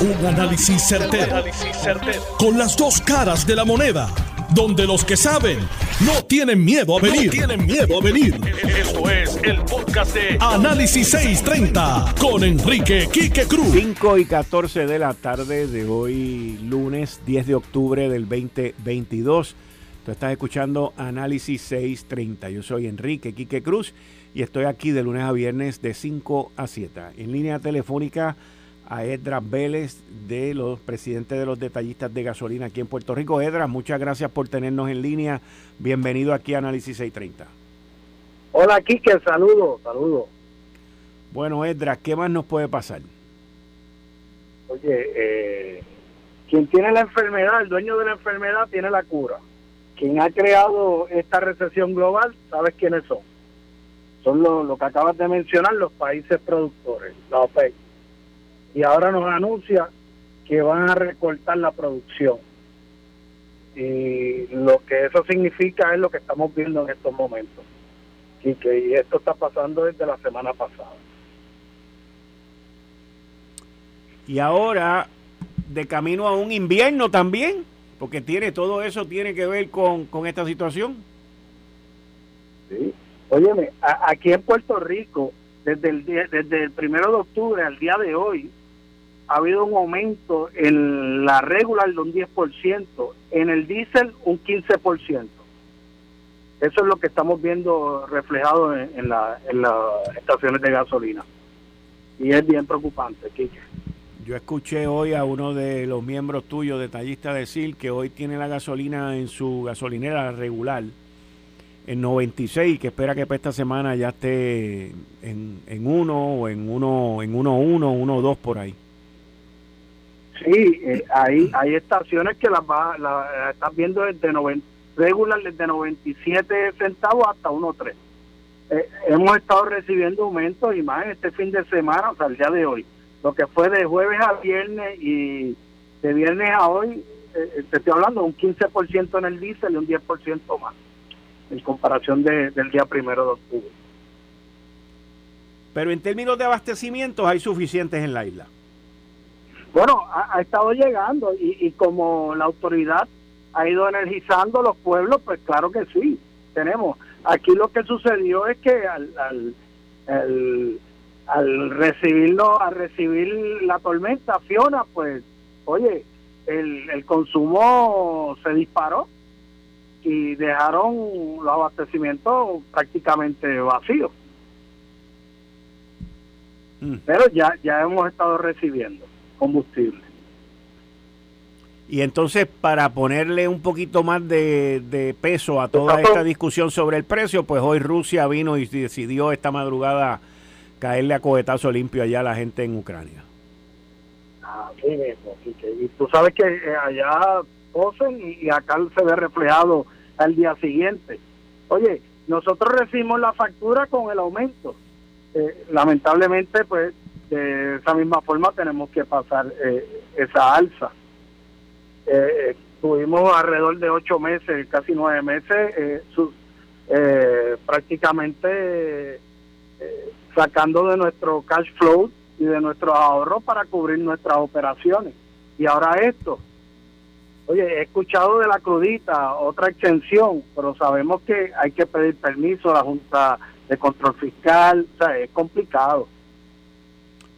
Un análisis certero, Con las dos caras de la moneda. Donde los que saben no tienen miedo a venir. tienen miedo a venir. Esto es el podcast de Análisis 630 con Enrique Quique Cruz. 5 y 14 de la tarde de hoy, lunes 10 de octubre del 2022. Tú estás escuchando Análisis 630. Yo soy Enrique Quique Cruz y estoy aquí de lunes a viernes de 5 a 7. En línea telefónica a Edra Vélez de los presidentes de los detallistas de gasolina aquí en Puerto Rico. Edra, muchas gracias por tenernos en línea. Bienvenido aquí a Análisis 630. Hola Quique, saludo, saludo. Bueno, Edra, ¿qué más nos puede pasar? Oye, eh, quien tiene la enfermedad, el dueño de la enfermedad, tiene la cura. Quien ha creado esta recesión global, ¿sabes quiénes son? son lo, que acabas de mencionar, los países productores, la OPEC. Y ahora nos anuncia que van a recortar la producción. Y lo que eso significa es lo que estamos viendo en estos momentos. Y que esto está pasando desde la semana pasada. Y ahora, de camino a un invierno también, porque tiene todo eso tiene que ver con, con esta situación. Sí, Óyeme, aquí en Puerto Rico, desde el, desde el primero de octubre al día de hoy, ha habido un aumento en la regular de un 10%, en el diésel un 15%. Eso es lo que estamos viendo reflejado en, en, las estaciones de gasolina. Y es bien preocupante, Kike. Yo escuché hoy a uno de los miembros tuyos, detallista, decir que hoy tiene la gasolina en su gasolinera regular en 96 que espera que para esta semana ya esté en, en o en uno en uno uno uno dos por ahí sí eh, hay hay estaciones que las va la, estás viendo desde 90 regular desde 97 centavos hasta 1.3 eh, hemos estado recibiendo aumentos y más este fin de semana o sea el día de hoy lo que fue de jueves a viernes y de viernes a hoy eh, te estoy hablando un 15% en el diésel y un 10% más en comparación del día primero de octubre. Pero en términos de abastecimientos hay suficientes en la isla. Bueno, ha, estado llegando y, como la autoridad ha ido energizando los pueblos, pues claro que sí, tenemos. Aquí lo que sucedió es que al, al, al, al recibirlo, a recibir la tormenta Fiona, pues, oye, el, el consumo se disparó y dejaron los abastecimientos prácticamente vacíos. Mm. Pero ya, ya hemos estado recibiendo combustible. Y entonces, para ponerle un poquito más de, peso a toda esta discusión sobre el precio, pues hoy Rusia vino y decidió esta madrugada caerle a cohetazo limpio allá a la gente en Ucrania. Ah, y tú sabes que eh, allá y, acá se ve reflejado al día siguiente. Oye, nosotros recibimos la factura con el aumento. Eh, lamentablemente, pues, de esa misma forma tenemos que pasar eh, esa alza. Eh, tuvimos alrededor de ocho meses, casi nueve meses, prácticamente sacando de nuestro cash flow y de nuestros ahorros para cubrir nuestras operaciones. Y ahora esto, Oye, he escuchado de la crudita otra extensión, pero sabemos que hay que pedir permiso a la Junta de Control Fiscal, o sea, es complicado.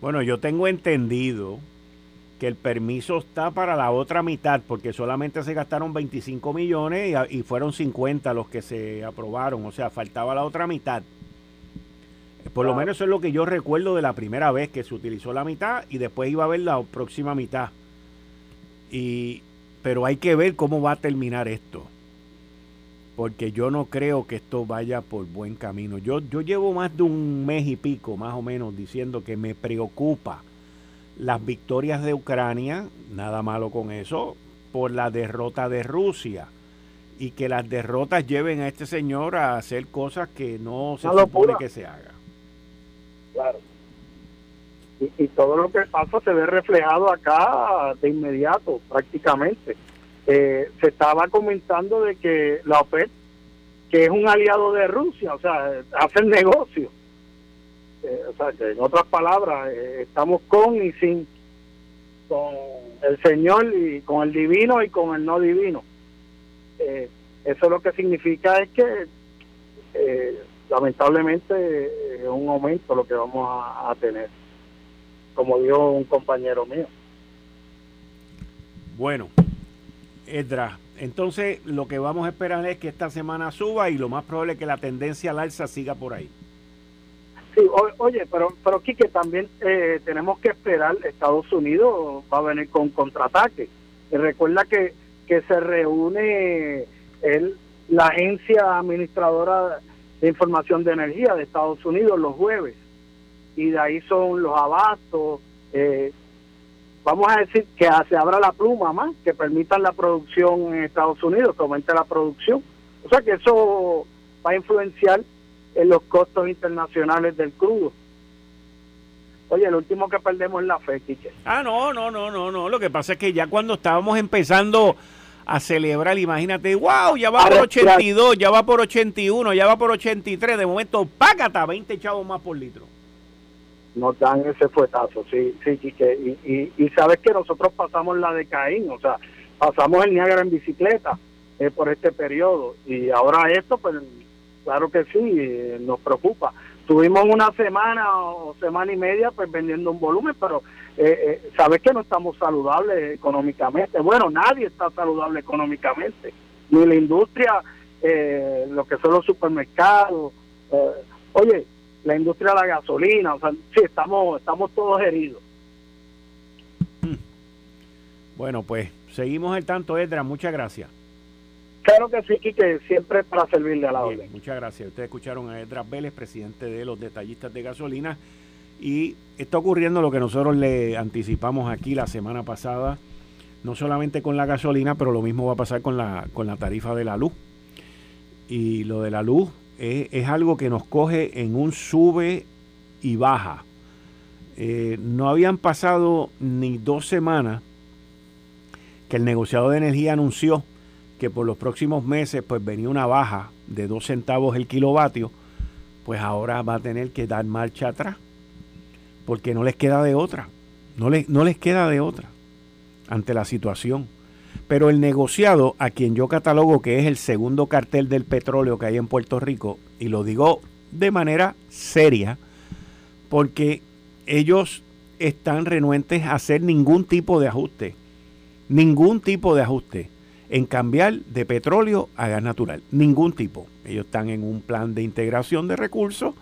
Bueno, yo tengo entendido que el permiso está para la otra mitad, porque solamente se gastaron 25 millones y, fueron 50 los que se aprobaron, o sea, faltaba la otra mitad. Por lo menos eso es lo que yo recuerdo de la primera vez que se utilizó la mitad y después iba a haber la próxima mitad. Y pero hay que ver cómo va a terminar esto. Porque yo no creo que esto vaya por buen camino. Yo, yo llevo más de un mes y pico, más o menos, diciendo que me preocupa las victorias de Ucrania, nada malo con eso, por la derrota de Rusia. Y que las derrotas lleven a este señor a hacer cosas que no se supone que se haga. Claro. Y, todo lo que pasa se ve reflejado acá de inmediato, prácticamente. Eh, se estaba comentando de que la OPEP, que es un aliado de Rusia, o sea, hace el negocio. Eh, o sea, que en otras palabras, eh, estamos con y sin. con el Señor y con el divino y con el no divino. Eh, eso lo que significa es que lamentablemente es un aumento lo que vamos a, tener, como dijo un compañero mío. Bueno, Edra, entonces lo que vamos a esperar es que esta semana suba y lo más probable es que la tendencia al alza siga por ahí. Sí, oye, pero, pero Quique, también eh, tenemos que esperar, Estados Unidos va a venir con contraataque. Y recuerda que, que se reúne el, la agencia administradora de información de energía de Estados Unidos los jueves. Y de ahí son los abastos. Eh, vamos a decir que se abra la pluma más, que permitan la producción en Estados Unidos, que aumente la producción. O sea que eso va a influenciar en los costos internacionales del crudo. Oye, el último que perdemos es la fe, Quique. Ah, no, no, no, no, no. Lo que pasa es que ya cuando estábamos empezando a celebrar, imagínate, wow, ya va por 82, ya va por 81, ya va por 83, de momento, págata, 20 chavos más por litro. Nos dan ese fuetazo, sí, sí, Quique. Y, y, sabes que nosotros pasamos la de Caín, o sea, pasamos el Niágara en bicicleta eh, por este periodo. Y ahora esto, pues claro que sí, nos preocupa. Tuvimos una semana o semana y media pues vendiendo un volumen, pero eh, eh, sabes que no estamos saludables económicamente. Bueno, nadie está saludable económicamente, ni la industria, eh, lo que son los supermercados. Eh, oye, la industria de la gasolina, o sea, sí, estamos, estamos todos heridos. Hmm. Bueno, pues seguimos el tanto, Edra. Muchas gracias. Claro que sí, Quique, siempre para servirle a la orden. Muchas gracias. Ustedes escucharon a Edras Vélez, presidente de los detallistas de gasolina. Y está ocurriendo lo que nosotros le anticipamos aquí la semana pasada, no solamente con la gasolina, pero lo mismo va a pasar con la, con la tarifa de la luz. Y lo de la luz es, algo que nos coge en un sube y baja. Eh, no habían pasado ni dos semanas que el negociado de energía anunció que por los próximos meses pues venía una baja de dos centavos el kilovatio, pues ahora va a tener que dar marcha atrás, porque no les queda de otra, no les, no les queda de otra ante la situación. Pero el negociado, a quien yo catalogo que es el segundo cartel del petróleo que hay en Puerto Rico, y lo digo de manera seria, porque ellos están renuentes a hacer ningún tipo de ajuste, ningún tipo de ajuste en cambiar de petróleo a gas natural. Ningún tipo. Ellos están en un plan de integración de recursos,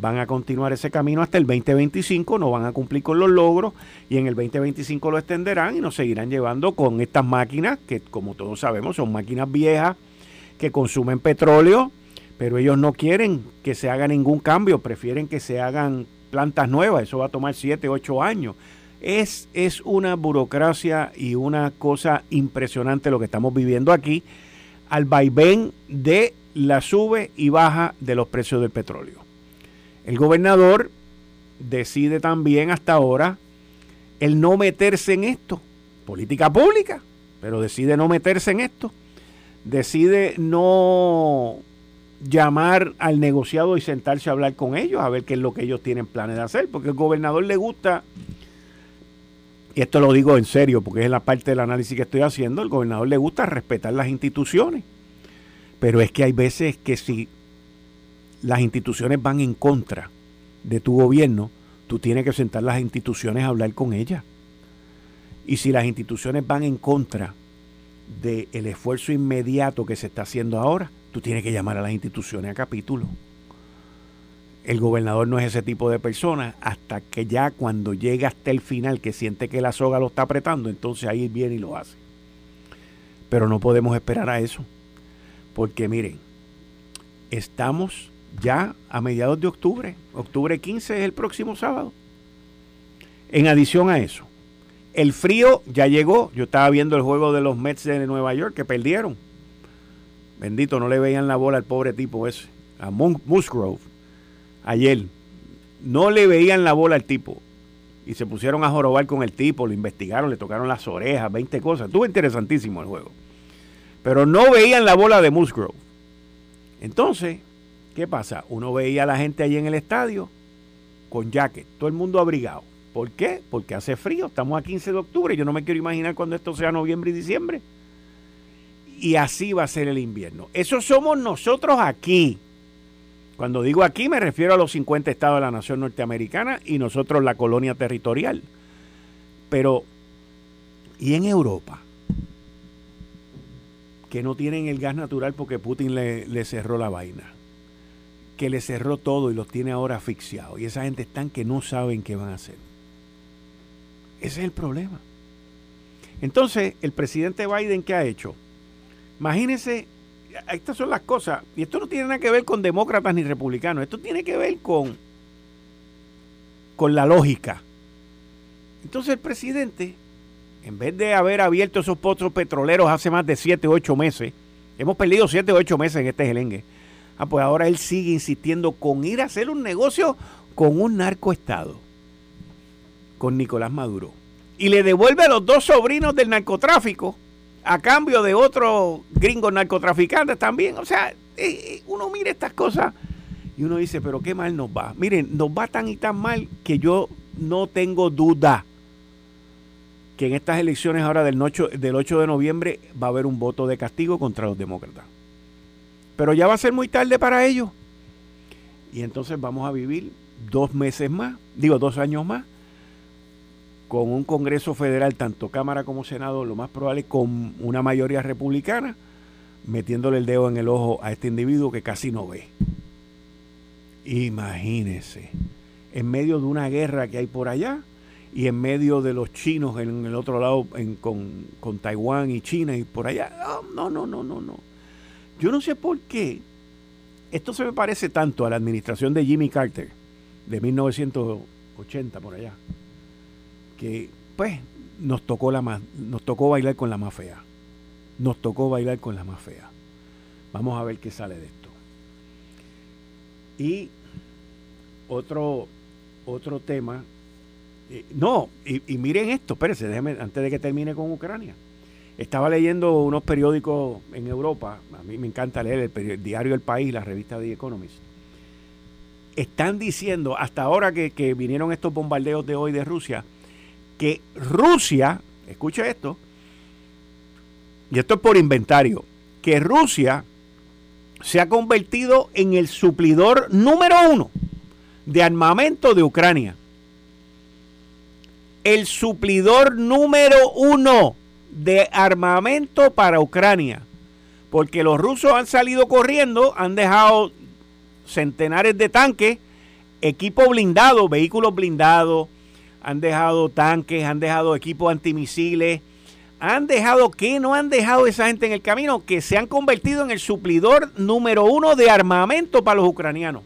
van a continuar ese camino hasta el 2025, no van a cumplir con los logros y en el 2025 lo extenderán y nos seguirán llevando con estas máquinas que como todos sabemos son máquinas viejas que consumen petróleo, pero ellos no quieren que se haga ningún cambio, prefieren que se hagan plantas nuevas, eso va a tomar 7, 8 años. Es, es una burocracia y una cosa impresionante lo que estamos viviendo aquí al vaivén de la sube y baja de los precios del petróleo. El gobernador decide también hasta ahora el no meterse en esto, política pública, pero decide no meterse en esto, decide no llamar al negociado y sentarse a hablar con ellos, a ver qué es lo que ellos tienen planes de hacer, porque al gobernador le gusta y esto lo digo en serio porque es la parte del análisis que estoy haciendo, al gobernador le gusta respetar las instituciones, pero es que hay veces que si las instituciones van en contra de tu gobierno, tú tienes que sentar las instituciones a hablar con ellas. Y si las instituciones van en contra del esfuerzo inmediato que se está haciendo ahora, tú tienes que llamar a las instituciones a capítulo. El gobernador no es ese tipo de persona hasta que ya cuando llega hasta el final, que siente que la soga lo está apretando, entonces ahí viene y lo hace. Pero no podemos esperar a eso. Porque miren, estamos ya a mediados de octubre. Octubre 15 es el próximo sábado. En adición a eso, el frío ya llegó. Yo estaba viendo el juego de los Mets de Nueva York que perdieron. Bendito, no le veían la bola al pobre tipo ese, a Musgrove ayer, no le veían la bola al tipo. Y se pusieron a jorobar con el tipo, lo investigaron, le tocaron las orejas, 20 cosas. Estuvo interesantísimo el juego. Pero no veían la bola de Musgrove. Entonces, ¿qué pasa? Uno veía a la gente allí en el estadio con jacket, todo el mundo abrigado. ¿Por qué? Porque hace frío, estamos a 15 de octubre, yo no me quiero imaginar cuando esto sea noviembre y diciembre. Y así va a ser el invierno. Eso somos nosotros aquí. Cuando digo aquí me refiero a los 50 estados de la nación norteamericana y nosotros la colonia territorial. Pero, ¿y en Europa? Que no tienen el gas natural porque Putin le, le cerró la vaina. Que le cerró todo y los tiene ahora asfixiados. Y esa gente están que no saben qué van a hacer. Ese es el problema. Entonces, el presidente Biden, ¿qué ha hecho? Imagínense estas son las cosas. Y esto no tiene nada que ver con demócratas ni republicanos. Esto tiene que ver con, con la lógica. Entonces el presidente, en vez de haber abierto esos pozos petroleros hace más de 7 o 8 meses, hemos perdido 7 o 8 meses en este gelengue. Ah, pues ahora él sigue insistiendo con ir a hacer un negocio con un narcoestado, con Nicolás Maduro. Y le devuelve a los dos sobrinos del narcotráfico a cambio de otros gringos narcotraficantes también. O sea, eh, eh, uno mira estas cosas y uno dice, pero qué mal nos va. Miren, nos va tan y tan mal que yo no tengo duda que en estas elecciones ahora del 8, del 8 de noviembre va a haber un voto de castigo contra los demócratas. Pero ya va a ser muy tarde para ellos. Y entonces vamos a vivir dos meses más, digo dos años más, con un Congreso Federal, tanto Cámara como Senado, lo más probable con una mayoría republicana, metiéndole el dedo en el ojo a este individuo que casi no ve. Imagínese, en medio de una guerra que hay por allá y en medio de los chinos en el otro lado con, con Taiwán y China y por allá. No, no, no, no, no. Yo no sé por qué. Esto se me parece tanto a la administración de Jimmy Carter de 1980 por allá que pues nos tocó la más, nos tocó bailar con la más fea. Nos tocó bailar con la más fea. Vamos a ver qué sale de esto. Y otro, otro tema. Eh, no, y, miren esto, espérense, déjenme, antes de que termine con Ucrania. Estaba leyendo unos periódicos en Europa, a mí me encanta leer el, diario El País, la revista The Economist. Están diciendo, hasta ahora que, vinieron estos bombardeos de hoy de Rusia, que Rusia, escucha esto, y esto es por inventario, que Rusia se ha convertido en el suplidor número uno de armamento de Ucrania. El suplidor número uno de armamento para Ucrania. Porque los rusos han salido corriendo, han dejado centenares de tanques, equipo blindado, vehículos blindados, han dejado tanques, han dejado equipos antimisiles, han dejado, ¿qué no han dejado esa gente en el camino? Que se han convertido en el suplidor número uno de armamento para los ucranianos.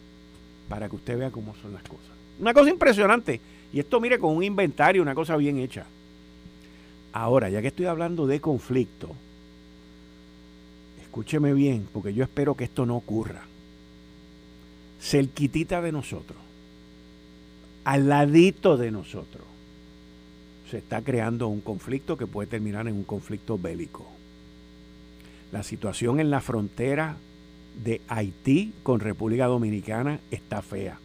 Para que usted vea cómo son las cosas. Una cosa impresionante. Y esto mire con un inventario, una cosa bien hecha. Ahora, ya que estoy hablando de conflicto, escúcheme bien, porque yo espero que esto no ocurra. Cerquitita de nosotros al ladito de nosotros, se está creando un conflicto que puede terminar en un conflicto bélico. La situación en la frontera de Haití con República Dominicana está fea.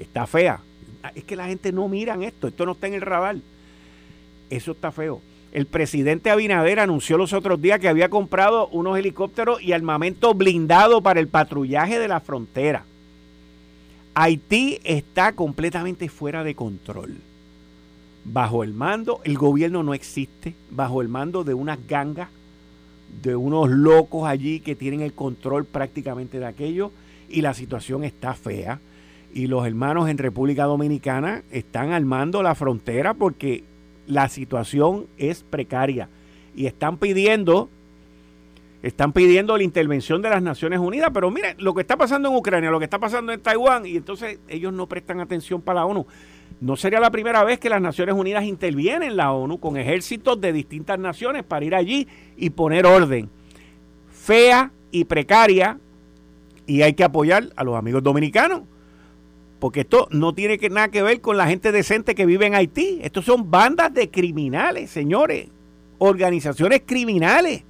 Está fea. Es que la gente no mira esto, esto no está en el radar. Eso está feo. El presidente Abinader anunció los otros días que había comprado unos helicópteros y armamento blindado para el patrullaje de la frontera. Haití está completamente fuera de control. Bajo el mando, el gobierno no existe, bajo el mando de unas gangas, de unos locos allí que tienen el control prácticamente de aquello y la situación está fea. Y los hermanos en República Dominicana están armando la frontera porque la situación es precaria y están pidiendo están pidiendo la intervención de las Naciones Unidas, pero miren lo que está pasando en Ucrania, lo que está pasando en Taiwán, y entonces ellos no prestan atención para la ONU. No sería la primera vez que las Naciones Unidas intervienen en la ONU con ejércitos de distintas naciones para ir allí y poner orden. Fea y precaria, y hay que apoyar a los amigos dominicanos, porque esto no tiene que, nada que ver con la gente decente que vive en Haití. Estos son bandas de criminales, señores, organizaciones criminales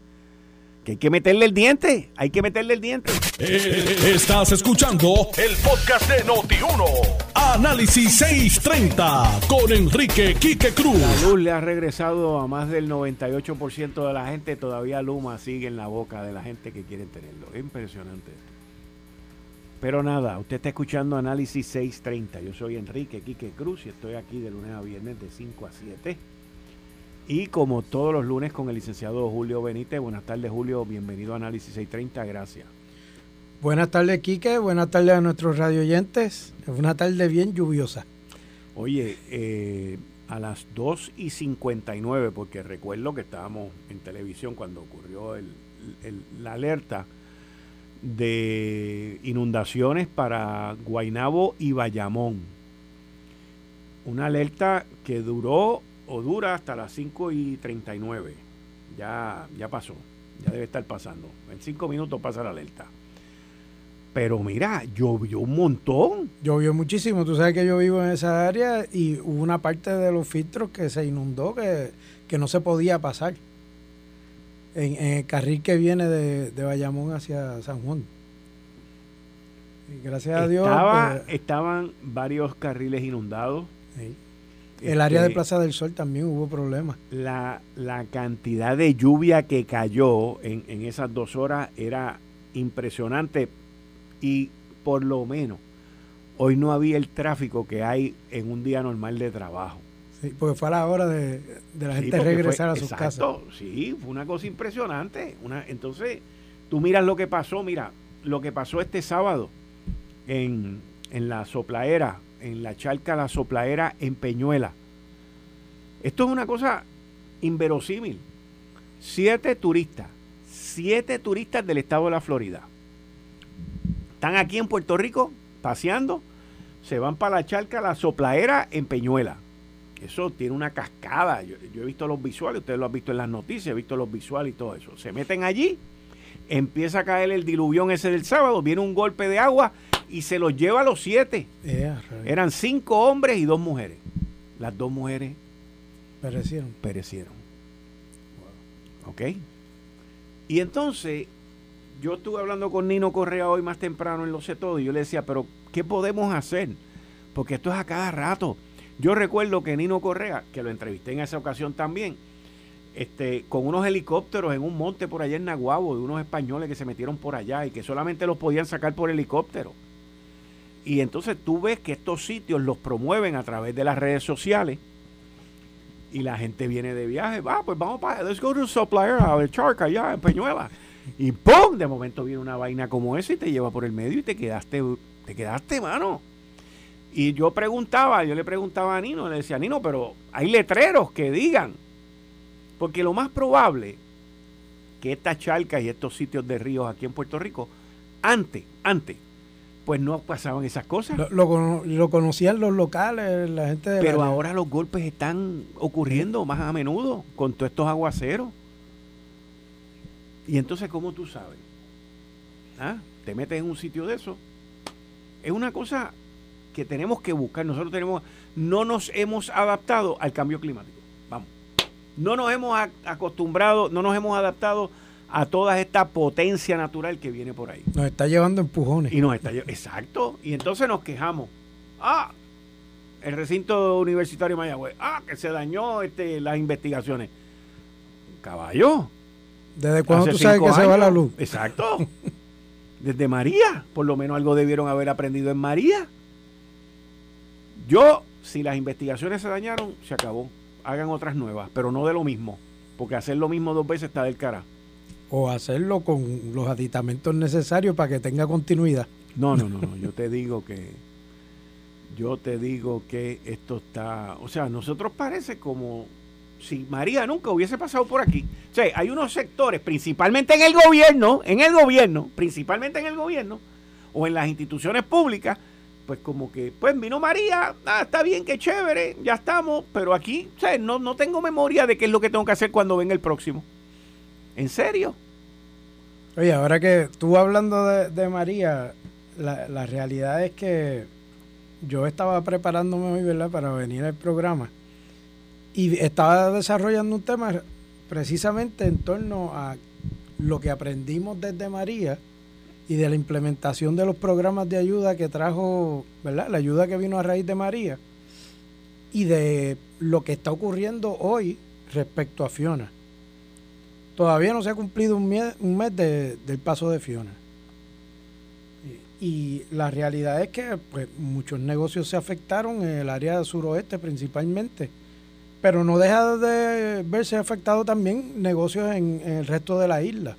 que hay que meterle el diente, hay que meterle el diente. Eh, estás escuchando el podcast de Noti1. Análisis 630 con Enrique Quique Cruz. La luz le ha regresado a más del 98% de la gente. Todavía Luma sigue en la boca de la gente que quiere tenerlo. Es impresionante Pero nada, usted está escuchando Análisis 630. Yo soy Enrique Quique Cruz y estoy aquí de lunes a viernes de 5 a 7 y como todos los lunes con el licenciado Julio Benítez. Buenas tardes, Julio. Bienvenido a Análisis 630. Gracias. Buenas tardes, Quique. Buenas tardes a nuestros radio oyentes. Es una tarde bien lluviosa. Oye, eh, a las 2 y 59, porque recuerdo que estábamos en televisión cuando ocurrió la alerta de inundaciones para Guainabo y Bayamón. Una alerta que duró o dura hasta las 5 y 39. Ya, ya pasó, ya debe estar pasando. En 5 minutos pasa la alerta. Pero mira, llovió un montón. Llovió muchísimo. Tú sabes que yo vivo en esa área y hubo una parte de los filtros que se inundó que, no se podía pasar. En, el carril que viene de, de Bayamón hacia San Juan. gracias a Dios. Pues, estaban varios carriles inundados. El área de este, Plaza del Sol también hubo problemas. La, cantidad de lluvia que cayó en, esas dos horas era impresionante y por lo menos hoy no había el tráfico que hay en un día normal de trabajo. Sí, porque fue a la hora de, la gente regresar a sus casas. Sí, fue una cosa impresionante. Una, entonces, tú miras lo que pasó, mira, lo que pasó este sábado en, en la soplaera en la charca La Soplaera en Peñuela. Esto es una cosa inverosímil. Siete turistas, siete turistas del estado de la Florida. Están aquí en Puerto Rico paseando, se van para la charca La Soplaera en Peñuela. Eso tiene una cascada. Yo, yo, he visto los visuales, ustedes lo han visto en las noticias, he visto los visuales y todo eso. Se meten allí, empieza a caer el diluvión ese del sábado, viene un golpe de agua y se los lleva a los siete. Eran cinco hombres y dos mujeres. Las dos mujeres perecieron. Perecieron. ¿Ok? Y entonces, yo estuve hablando con Nino Correa hoy más temprano en Lo sé todo y yo le decía, pero ¿qué podemos hacer? Porque esto es a cada rato. Yo recuerdo que Nino Correa, que lo entrevisté en esa ocasión también, este, con unos helicópteros en un monte por allá en Naguabo, de unos españoles que se metieron por allá y que solamente los podían sacar por helicóptero. Y entonces tú ves que estos sitios los promueven a través de las redes sociales y la gente viene de viaje, va, pues vamos para, let's go to Supplier, a ver Charca allá en Peñuela. Y ¡pum! De momento viene una vaina como esa y te lleva por el medio y te quedaste, te quedaste, mano. Y yo preguntaba, yo le preguntaba a Nino, le decía, Nino, pero hay letreros que digan. Porque lo más probable que estas charcas y estos sitios de ríos aquí en Puerto Rico, antes, antes, pues no pasaban esas cosas. Lo, conocían los locales, la gente de Pero ahora los golpes están ocurriendo más a menudo con todos estos aguaceros. Y entonces, ¿cómo tú sabes? ¿Ah? Te metes en un sitio de eso. Es una cosa que tenemos que buscar. Nosotros tenemos, no nos hemos adaptado al cambio climático. Vamos. No nos hemos acostumbrado, no nos hemos adaptado a toda esta potencia natural que viene por ahí. Nos está llevando empujones. Y nos está Exacto. Y entonces nos quejamos. Ah, el recinto universitario de Mayagüez. Ah, que se dañó este, las investigaciones. Caballo. ¿Desde cuándo tú sabes que se va la luz? Exacto. Desde María. Por lo menos algo debieron haber aprendido en María. Yo, si las investigaciones se dañaron, se acabó. Hagan otras nuevas, pero no de lo mismo. Porque hacer lo mismo dos veces está del cara o hacerlo con los aditamentos necesarios para que tenga continuidad. No, no, no, no. yo te digo que yo te digo que esto está, o sea, nosotros parece como si María nunca hubiese pasado por aquí. O sea, hay unos sectores, principalmente en el gobierno, en el gobierno, principalmente en el gobierno o en las instituciones públicas, pues como que, pues vino María, ah, está bien, qué chévere, ya estamos, pero aquí, sea, no, no tengo memoria de qué es lo que tengo que hacer cuando venga el próximo. ¿En serio? Oye, ahora que tú hablando de, María, la, realidad es que yo estaba preparándome hoy, ¿verdad?, para venir al programa y estaba desarrollando un tema precisamente en torno a lo que aprendimos desde María y de la implementación de los programas de ayuda que trajo, ¿verdad? La ayuda que vino a raíz de María y de lo que está ocurriendo hoy respecto a Fiona. Todavía no se ha cumplido un mes, del paso de Fiona. Y, la realidad es que pues, muchos negocios se afectaron en el área suroeste principalmente, pero no deja de verse afectado también negocios en el resto de la isla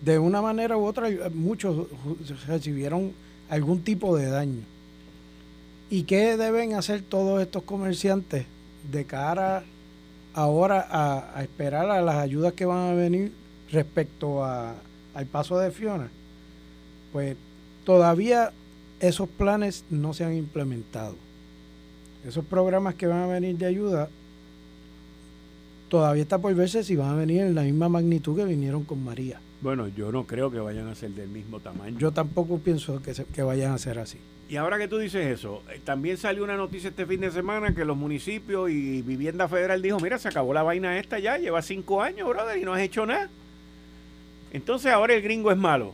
de una manera u otra muchos recibieron algún tipo de daño. ¿Y qué deben hacer todos estos comerciantes de cara ahora a, esperar a las ayudas que van a venir respecto a, al paso de Fiona? Pues todavía esos planes no se han implementado. Esos programas que van a venir de ayuda todavía está por verse si van a venir en la misma magnitud que vinieron con María. Bueno, yo no creo que vayan a ser del mismo tamaño. Yo tampoco pienso que, que vayan a ser así. Y ahora que tú dices eso, eh, también salió una noticia este fin de semana que los municipios y Vivienda Federal dijo, mira, se acabó la vaina esta ya, lleva cinco años, brother, y no has hecho nada. Entonces ahora el gringo es malo.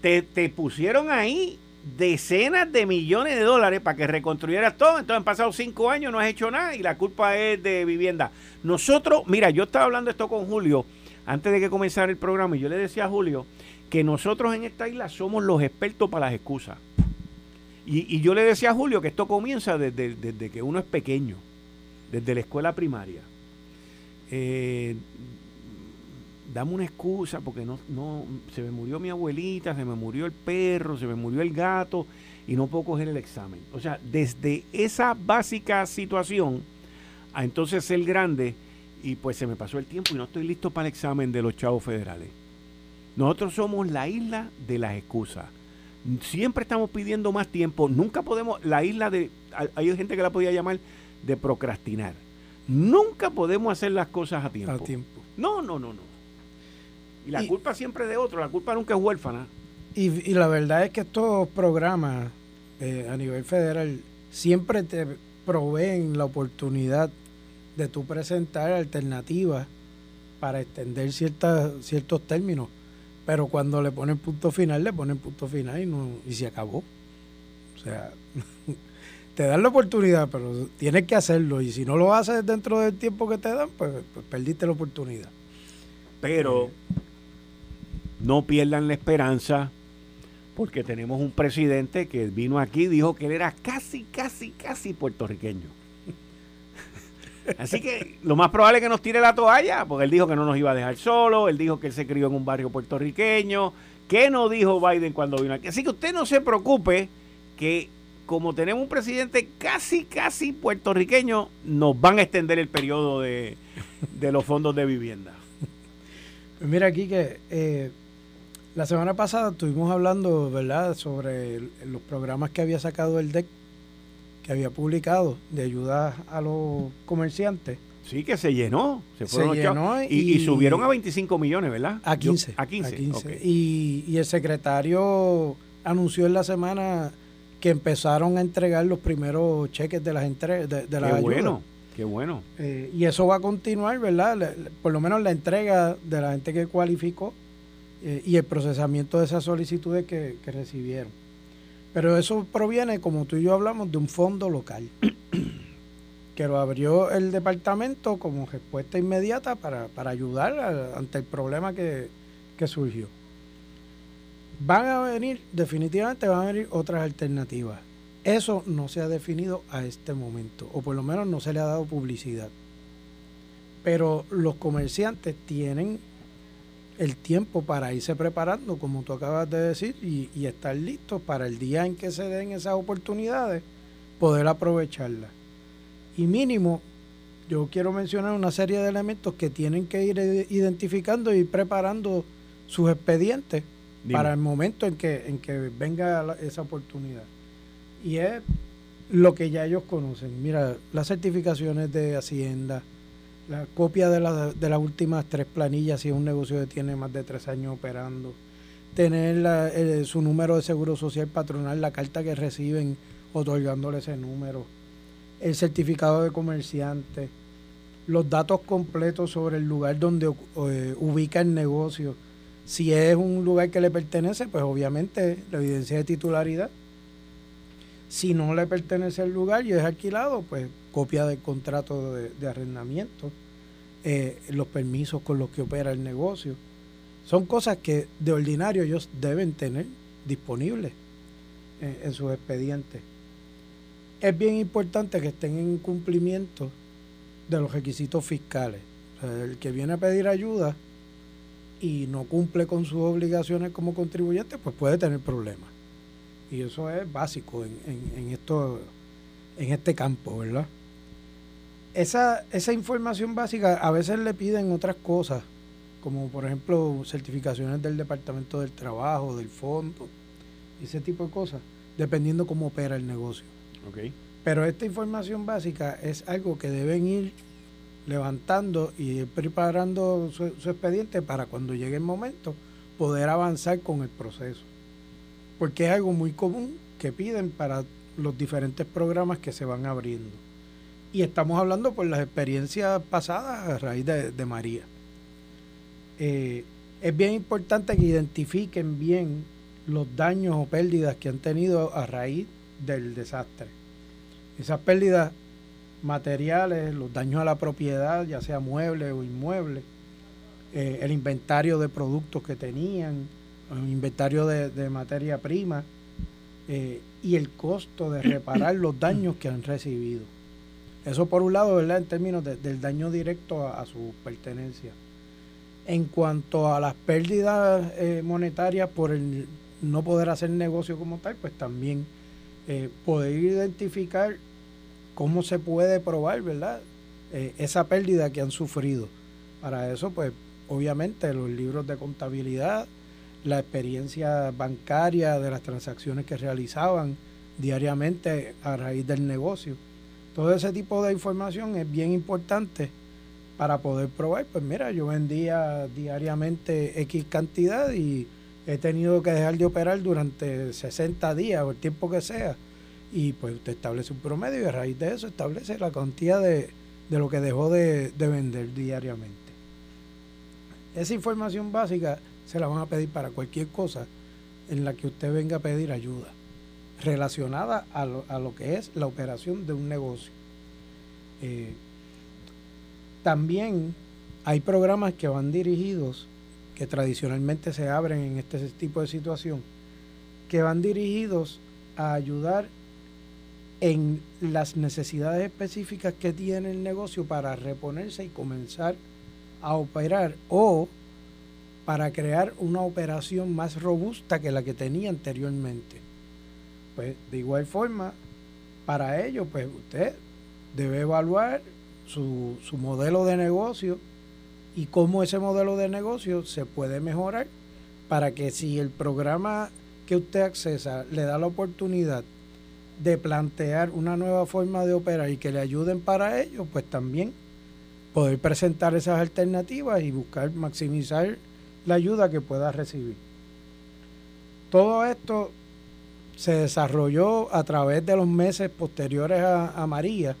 Te, te pusieron ahí decenas de millones de dólares para que reconstruyeras todo. Entonces han pasado cinco años, no has hecho nada y la culpa es de vivienda. Nosotros, mira, yo estaba hablando esto con Julio antes de que comenzara el programa, y yo le decía a Julio que nosotros en esta isla somos los expertos para las excusas. Y, yo le decía a Julio que esto comienza desde, que uno es pequeño, desde la escuela primaria. Eh, dame una excusa porque no, no, se me murió mi abuelita, se me murió el perro, se me murió el gato y no puedo coger el examen. O sea, desde esa básica situación a entonces ser grande y pues se me pasó el tiempo y no estoy listo para el examen de los chavos federales. Nosotros somos la isla de las excusas. Siempre estamos pidiendo más tiempo. Nunca podemos, la isla de, hay gente que la podía llamar de procrastinar. Nunca podemos hacer las cosas a tiempo. A tiempo. No, no, no, no. Y la culpa siempre es de otro, la culpa nunca es huérfana. Y, la verdad es que estos programas eh, a nivel federal siempre te proveen la oportunidad de tú presentar alternativas para extender ciertas, ciertos términos. Pero cuando le ponen punto final, le ponen punto final y, no, y se acabó. O sea, te dan la oportunidad, pero tienes que hacerlo. Y si no lo haces dentro del tiempo que te dan, pues, pues perdiste la oportunidad. Pero no pierdan la esperanza, porque tenemos un presidente que vino aquí y dijo que él era casi, casi, casi puertorriqueño. Así que lo más probable es que nos tire la toalla, porque él dijo que no nos iba a dejar solo, él dijo que él se crió en un barrio puertorriqueño. ¿Qué no dijo Biden cuando vino aquí? Así que usted no se preocupe que como tenemos un presidente casi, casi puertorriqueño, nos van a extender el periodo de, los fondos de vivienda. Pues mira aquí que eh, la semana pasada estuvimos hablando, ¿verdad?, sobre los programas que había sacado el DEC que había publicado de ayuda a los comerciantes. Sí, que se llenó. Se, llenó y, subieron a 25 millones, ¿verdad? A 15. a 15. Y, el secretario anunció en la semana que empezaron a entregar los primeros cheques de las entregas de, de Qué bueno, qué bueno. Eh, y eso va a continuar, ¿verdad? por lo menos la entrega de la gente que cualificó eh, y el procesamiento de esas solicitudes que recibieron. Pero eso proviene, como tú y yo hablamos, de un fondo local que lo abrió el departamento como respuesta inmediata para, ayudar ante el problema que, surgió. Van a venir, definitivamente van a venir otras alternativas. Eso no se ha definido a este momento, o por lo menos no se le ha dado publicidad. Pero los comerciantes tienen el tiempo para irse preparando, como tú acabas de decir, y, estar listos para el día en que se den esas oportunidades, poder aprovecharlas. Y mínimo, yo quiero mencionar una serie de elementos que tienen que ir identificando y preparando sus expedientes para el momento en que, en que venga esa oportunidad. Y es lo que ya ellos conocen. Mira, las certificaciones de Hacienda, la copia de, la, de las últimas tres planillas si es un negocio que tiene más de tres años operando, tener su número de seguro social patronal, la carta que reciben otorgándole ese número, el certificado de comerciante, los datos completos sobre el lugar donde eh, ubica el negocio, Si es un lugar que le pertenece, pues obviamente la evidencia de titularidad. Si no le pertenece el lugar y es alquilado, pues copia del contrato de, arrendamiento, eh, los permisos con los que opera el negocio. Son cosas que de ordinario ellos deben tener disponibles en, en sus expedientes. Es bien importante que estén en cumplimiento de los requisitos fiscales. el que viene a pedir ayuda y no cumple con sus obligaciones como contribuyente, pues puede tener problemas. Y eso es básico en, en, esto, en este campo, ¿verdad? Esa, esa información básica a veces le piden otras cosas, como por ejemplo certificaciones del Departamento del Trabajo, del fondo, ese tipo de cosas, dependiendo cómo opera el negocio. Okay. Pero esta información básica es algo que deben ir levantando y preparando su, expediente para cuando llegue el momento poder avanzar con el proceso. Porque es algo muy común que piden para los diferentes programas que se van abriendo. Y estamos hablando por las experiencias pasadas a raíz de, María. Eh, es bien importante que identifiquen bien los daños o pérdidas que han tenido a raíz del desastre. Esas pérdidas materiales, los daños a la propiedad, ya sea mueble o inmueble, eh, el inventario de productos que tenían, el inventario de, materia prima eh, y el costo de reparar los daños que han recibido. Eso por un lado, ¿verdad? En términos del daño directo a, su pertenencia. En cuanto a las pérdidas eh, monetarias por el no poder hacer negocio como tal, pues también poder identificar cómo se puede probar, ¿verdad? Eh, esa pérdida que han sufrido. Para eso, pues, obviamente, los libros de contabilidad, la experiencia bancaria de las transacciones que realizaban diariamente a raíz del negocio. Todo ese tipo de información es bien importante para poder probar, pues mira, yo vendía diariamente X cantidad y he tenido que dejar de operar durante 60 días o el tiempo que sea. Y pues usted establece un promedio y a raíz de eso establece la cantidad de, lo que dejó de, vender diariamente. Esa información básica se la van a pedir para cualquier cosa en la que usted venga a pedir ayuda relacionada a lo, a lo que es la operación de un negocio. Eh, también hay programas que van dirigidos, que tradicionalmente se abren en este tipo de situación, que van dirigidos a ayudar en las necesidades específicas que tiene el negocio para reponerse y comenzar a operar o para crear una operación más robusta que la que tenía anteriormente. Pues de igual forma, para ello, pues usted debe evaluar su, su modelo de negocio y cómo ese modelo de negocio se puede mejorar para que si el programa que usted accesa le da la oportunidad de plantear una nueva forma de operar y que le ayuden para ello, pues también poder presentar esas alternativas y buscar maximizar la ayuda que pueda recibir. Todo esto se desarrolló a través de los meses posteriores a, María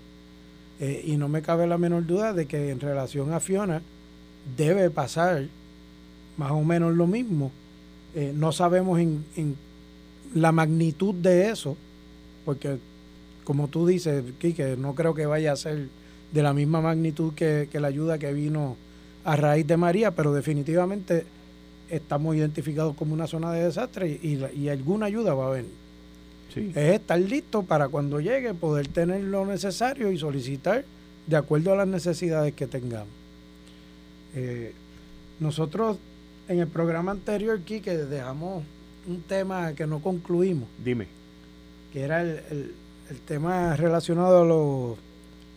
eh, y no me cabe la menor duda de que en relación a Fiona debe pasar más o menos lo mismo. Eh, no sabemos en, en la magnitud de eso, porque como tú dices, Quique, no creo que vaya a ser de la misma magnitud que, la ayuda que vino a raíz de María, pero definitivamente estamos identificados como una zona de desastre y, alguna ayuda va a venir. Es estar listo para cuando llegue poder tener lo necesario y solicitar de acuerdo a las necesidades que tengamos. Eh, nosotros en el programa anterior, Quique, dejamos un tema que no concluimos. Dime que era el, el, tema relacionado a los,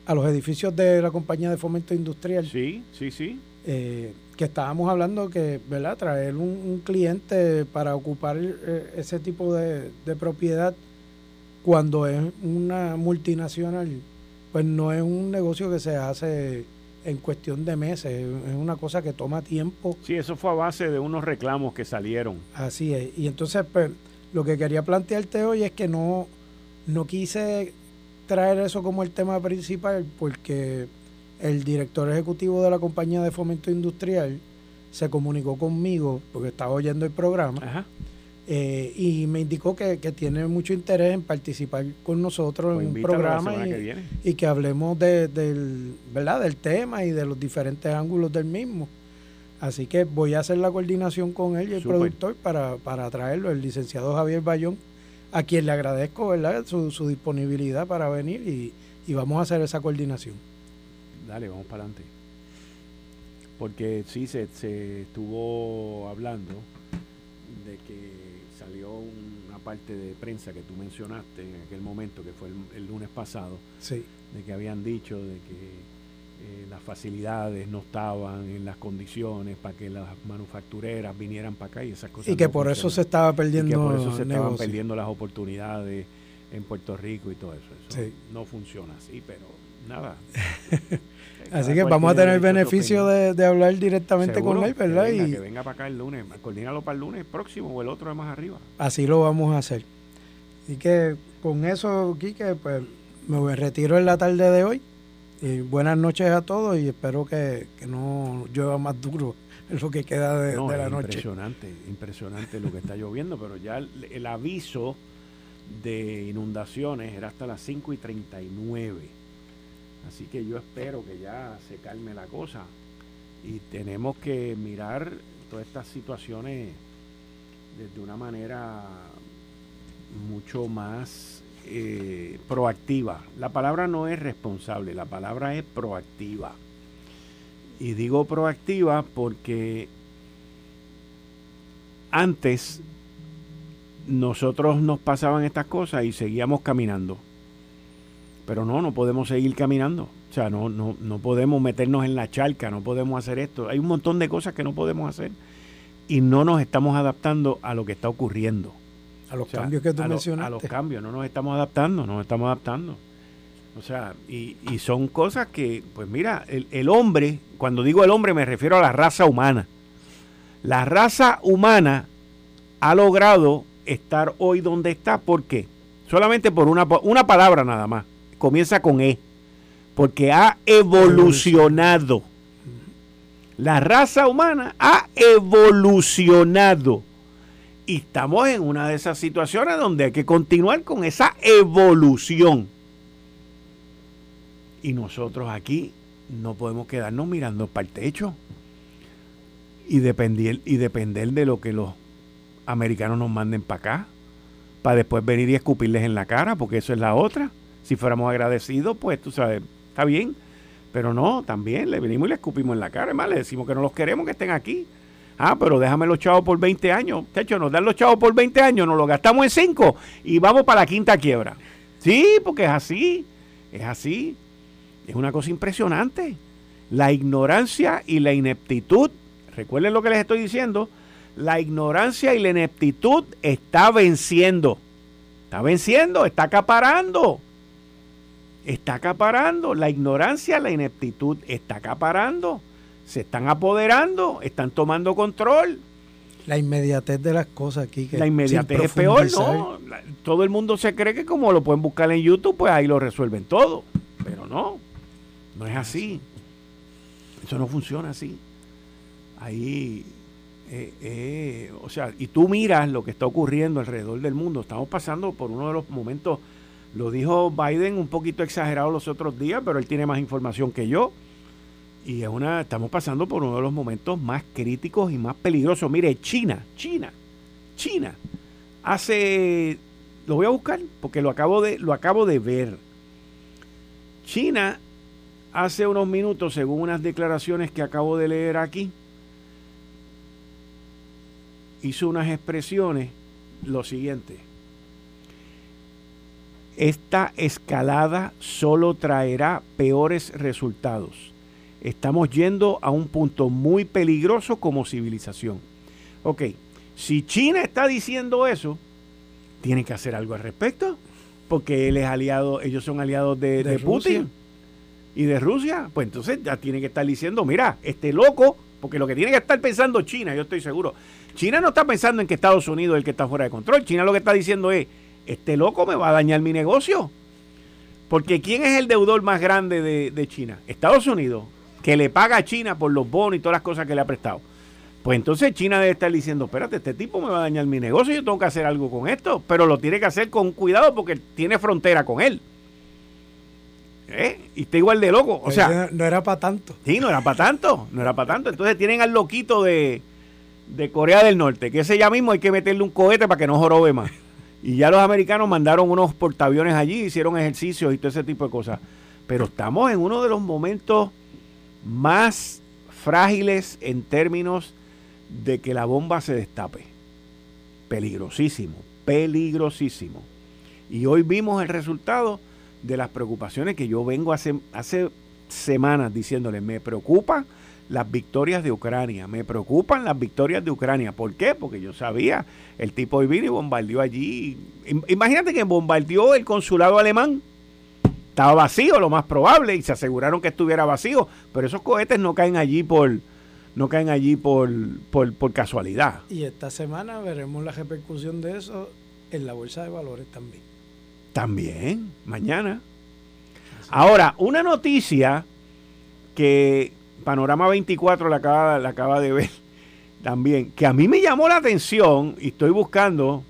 a los edificios de la compañía de fomento industrial. Sí, sí, sí. Eh, que estábamos hablando que, ¿verdad? Traer un, cliente para ocupar eh, ese tipo de, de, propiedad cuando es una multinacional, pues no es un negocio que se hace en cuestión de meses, es una cosa que toma tiempo. Sí, eso fue a base de unos reclamos que salieron. Así es, y entonces, pues, lo que quería plantearte hoy es que no, no quise traer eso como el tema principal porque el director ejecutivo de la compañía de fomento industrial se comunicó conmigo porque estaba oyendo el programa eh, y me indicó que, tiene mucho interés en participar con nosotros en pues un programa y que, hablemos de, del, ¿verdad? del tema y de los diferentes ángulos del mismo. Así que voy a hacer la coordinación con él y el productor para, para traerlo, el licenciado Javier Bayón, a quien le agradezco ¿verdad? Su, su disponibilidad para venir y, y vamos a hacer esa coordinación. Dale, vamos para adelante. Porque sí, se, se estuvo hablando de que salió una parte de prensa que tú mencionaste en aquel momento, que fue el, lunes pasado, sí. de que habían dicho de que eh, las facilidades no estaban en las condiciones para que las manufactureras vinieran para acá y esas cosas. Y que por eso se estaba perdiendo. Y que por eso se estaban perdiendo las oportunidades en Puerto Rico y todo eso. Eso no funciona así, pero nada. así que vamos a tener el beneficio de, hablar directamente con él, ¿verdad? Que venga, y que venga para acá el lunes, coordínalo para el lunes próximo o el otro de más arriba. Así lo vamos a hacer. Así que con eso, Quique, pues me retiro en la tarde de hoy. Y buenas noches a todos y espero que, no llueva más duro en lo que queda de, la noche. Impresionante, impresionante lo que está lloviendo, pero ya el aviso de inundaciones era hasta las 5 y 39. Así que yo espero que ya se calme la cosa. Y tenemos que mirar todas estas situaciones desde una manera mucho más eh, proactiva. La palabra no es responsable, la palabra es proactiva. Y digo proactiva porque antes nosotros nos pasaban estas cosas y seguíamos caminando. Pero no, no podemos seguir caminando. O sea, no, no, no podemos meternos en la charca, no podemos hacer esto. Hay un montón de cosas que no podemos hacer y no nos estamos adaptando a lo que está ocurriendo. A los cambios que tú a mencionaste. a los cambios, no nos estamos adaptando, no nos estamos adaptando. O sea, y, y son cosas que, pues mira, el, el hombre, cuando digo el hombre me refiero a la raza humana. La raza humana ha logrado estar hoy donde está. ¿Por qué? Solamente por una, una palabra nada más. Comienza con E. Porque ha evolucionado. La raza humana ha evolucionado. Y estamos en una de esas situaciones donde hay que continuar con esa evolución. Y nosotros aquí no podemos quedarnos mirando para el techo y depender, y depender de lo que los americanos nos manden para acá, para después venir y escupirles en la cara, porque eso es la otra. Si fuéramos agradecidos, pues tú sabes, está bien. Pero no, también le venimos y le escupimos en la cara. Además, le decimos que no los queremos que estén aquí. Ah, pero déjame los chavos por 20 años. De hecho, nos dan los chavos por 20 años, nos los gastamos en 5 y vamos para la quinta quiebra. Sí, porque es así. Es así. Es una cosa impresionante. La ignorancia y la ineptitud. Recuerden lo que les estoy diciendo la ignorancia y la ineptitud está venciendo. Está venciendo, está acaparando. Está acaparando. La ignorancia, la ineptitud está acaparando. Se están apoderando, están tomando control. La inmediatez de las cosas aquí. la inmediatez es peor, ¿no? todo el mundo se cree que como lo pueden buscar en YouTube, pues ahí lo resuelven todo. Pero no, no es así. Eso no funciona así. Ahí eh, eh, o sea, y tú miras lo que está ocurriendo alrededor del mundo. Estamos pasando por uno de los momentos, lo dijo Biden un poquito exagerado los otros días, pero él tiene más información que yo. Y es una, estamos pasando por uno de los momentos más críticos y más peligrosos. Mire, China, China, China, hace, lo voy a buscar porque lo acabo de, lo acabo de ver. China hace unos minutos, según unas declaraciones que acabo de leer aquí, hizo unas expresiones lo siguiente. Esta escalada solo traerá peores resultados. Estamos yendo a un punto muy peligroso como civilización. Ok, si China está diciendo eso, tiene que hacer algo al respecto, porque él es aliado, ellos son aliados de, Putin y de Rusia. Pues entonces ya tiene que estar diciendo, mira, este loco, porque lo que tiene que estar pensando China, yo estoy seguro, China no está pensando en que Estados Unidos es el que está fuera de control. China lo que está diciendo es, este loco me va a dañar mi negocio. Porque ¿quién es el deudor más grande de, China? Estados Unidos, que le paga a China por los bonos y todas las cosas que le ha prestado. Pues entonces China debe estar diciendo, espérate, este tipo me va a dañar mi negocio, yo tengo que hacer algo con esto, pero lo tiene que hacer con cuidado porque tiene frontera con él. ¿Eh? Y está igual de loco. O sea, no era para tanto. Sí, no era para tanto, no era para tanto. Entonces tienen al loquito de, de Corea del Norte, que ese ya mismo hay que meterle un cohete para que no jorobe más. Y ya los americanos mandaron unos portaaviones allí, hicieron ejercicios y todo ese tipo de cosas. Pero estamos en uno de los momentos más frágiles en términos de que la bomba se destape. Peligrosísimo, peligrosísimo. Y hoy vimos el resultado de las preocupaciones que yo vengo hace, hace semanas diciéndole, me preocupan las victorias de Ucrania, me preocupan las victorias de Ucrania. ¿Por qué? Porque yo sabía, el tipo hoy vino y bombardeó allí. Imagínate que bombardeó el consulado alemán. Estaba vacío, lo más probable, y se aseguraron que estuviera vacío, pero esos cohetes no caen allí por, no caen allí por, por, casualidad. Y esta semana veremos la repercusión de eso en la bolsa de valores también. También, mañana. Ahora, una noticia que Panorama 24 la acaba, la acaba de ver también, que a mí me llamó la atención y estoy buscando,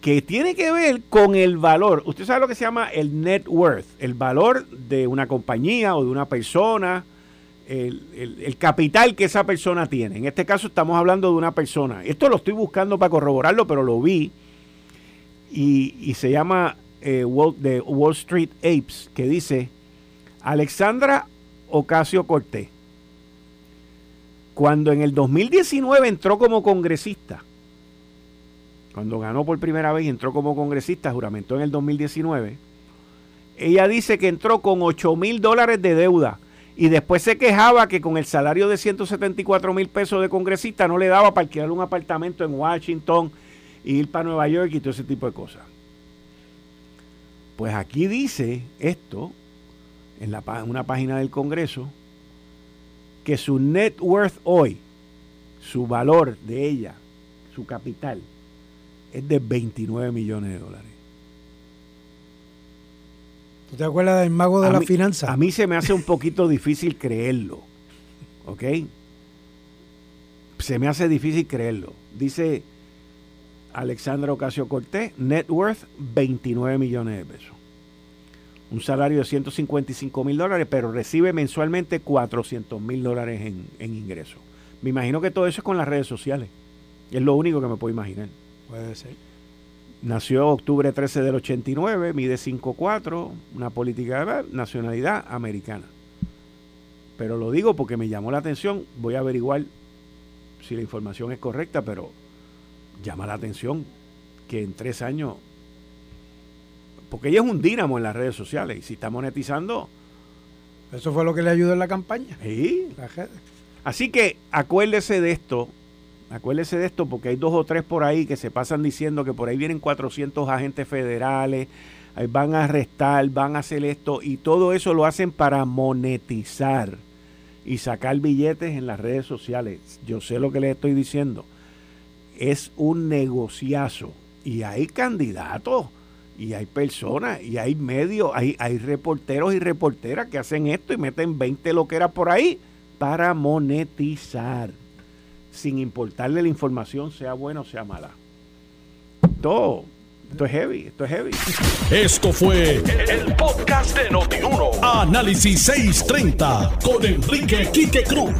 que tiene que ver con el valor. Usted sabe lo que se llama el net worth, el valor de una compañía o de una persona el, capital que esa persona tiene. En este caso estamos hablando de una persona. Esto lo estoy buscando para corroborarlo, pero lo vi. Y, se llama eh, de Wall Street Apes, que dice Alexandra Ocasio Cortés. Cuando en el 2019 entró como congresista, cuando ganó por primera vez y entró como congresista, juramentó en el 2019, ella dice que entró con 8 mil dólares de deuda y después se quejaba que con el salario de 174 mil pesos de congresista no le daba para alquilar un apartamento en Washington y ir para Nueva York y todo ese tipo de cosas. Pues aquí dice esto, en una página del Congreso, que su net worth hoy, su valor de ella, su capital, es de 29 millones de dólares. ¿Tú te acuerdas del mago de la finanza? A mí se me hace un poquito difícil creerlo. ¿Ok? Se me hace difícil creerlo. Dice Alexandra Ocasio Cortés, net worth 29 millones de pesos. Un salario de 155 mil dólares, pero recibe mensualmente 400 mil dólares en, en ingresos. Me imagino que todo eso es con las redes sociales. Es lo único que me puedo imaginar. Puede ser. Nació octubre 13 del 89, mide 5'4, una política de nacionalidad americana. Pero lo digo porque me llamó la atención, voy a averiguar si la información es correcta, pero llama la atención que en tres años, porque ella es un dínamo en las redes sociales y si está monetizando... Eso fue lo que le ayudó en la campaña. Sí. Así que acuérdese de esto, Acuérdese de esto porque hay dos o tres por ahí que se pasan diciendo que por ahí vienen 400 agentes federales, van a arrestar, van a hacer esto y todo eso lo hacen para monetizar y sacar billetes en las redes sociales. Yo sé lo que les estoy diciendo. Es un negociazo y hay candidatos y hay personas y hay medios, hay, hay reporteros y reporteras que hacen esto y meten 20 loqueras por ahí para monetizar sin importarle la información, sea buena o sea mala. Todo. Esto es heavy, esto es heavy. Esto fue el, podcast de Notiuno. Análisis 630 con Enrique Quique Cruz.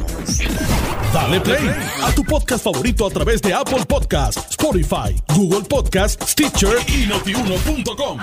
Dale play a tu podcast favorito a través de Apple Podcasts, Spotify, Google Podcasts, Stitcher y notiuno.com.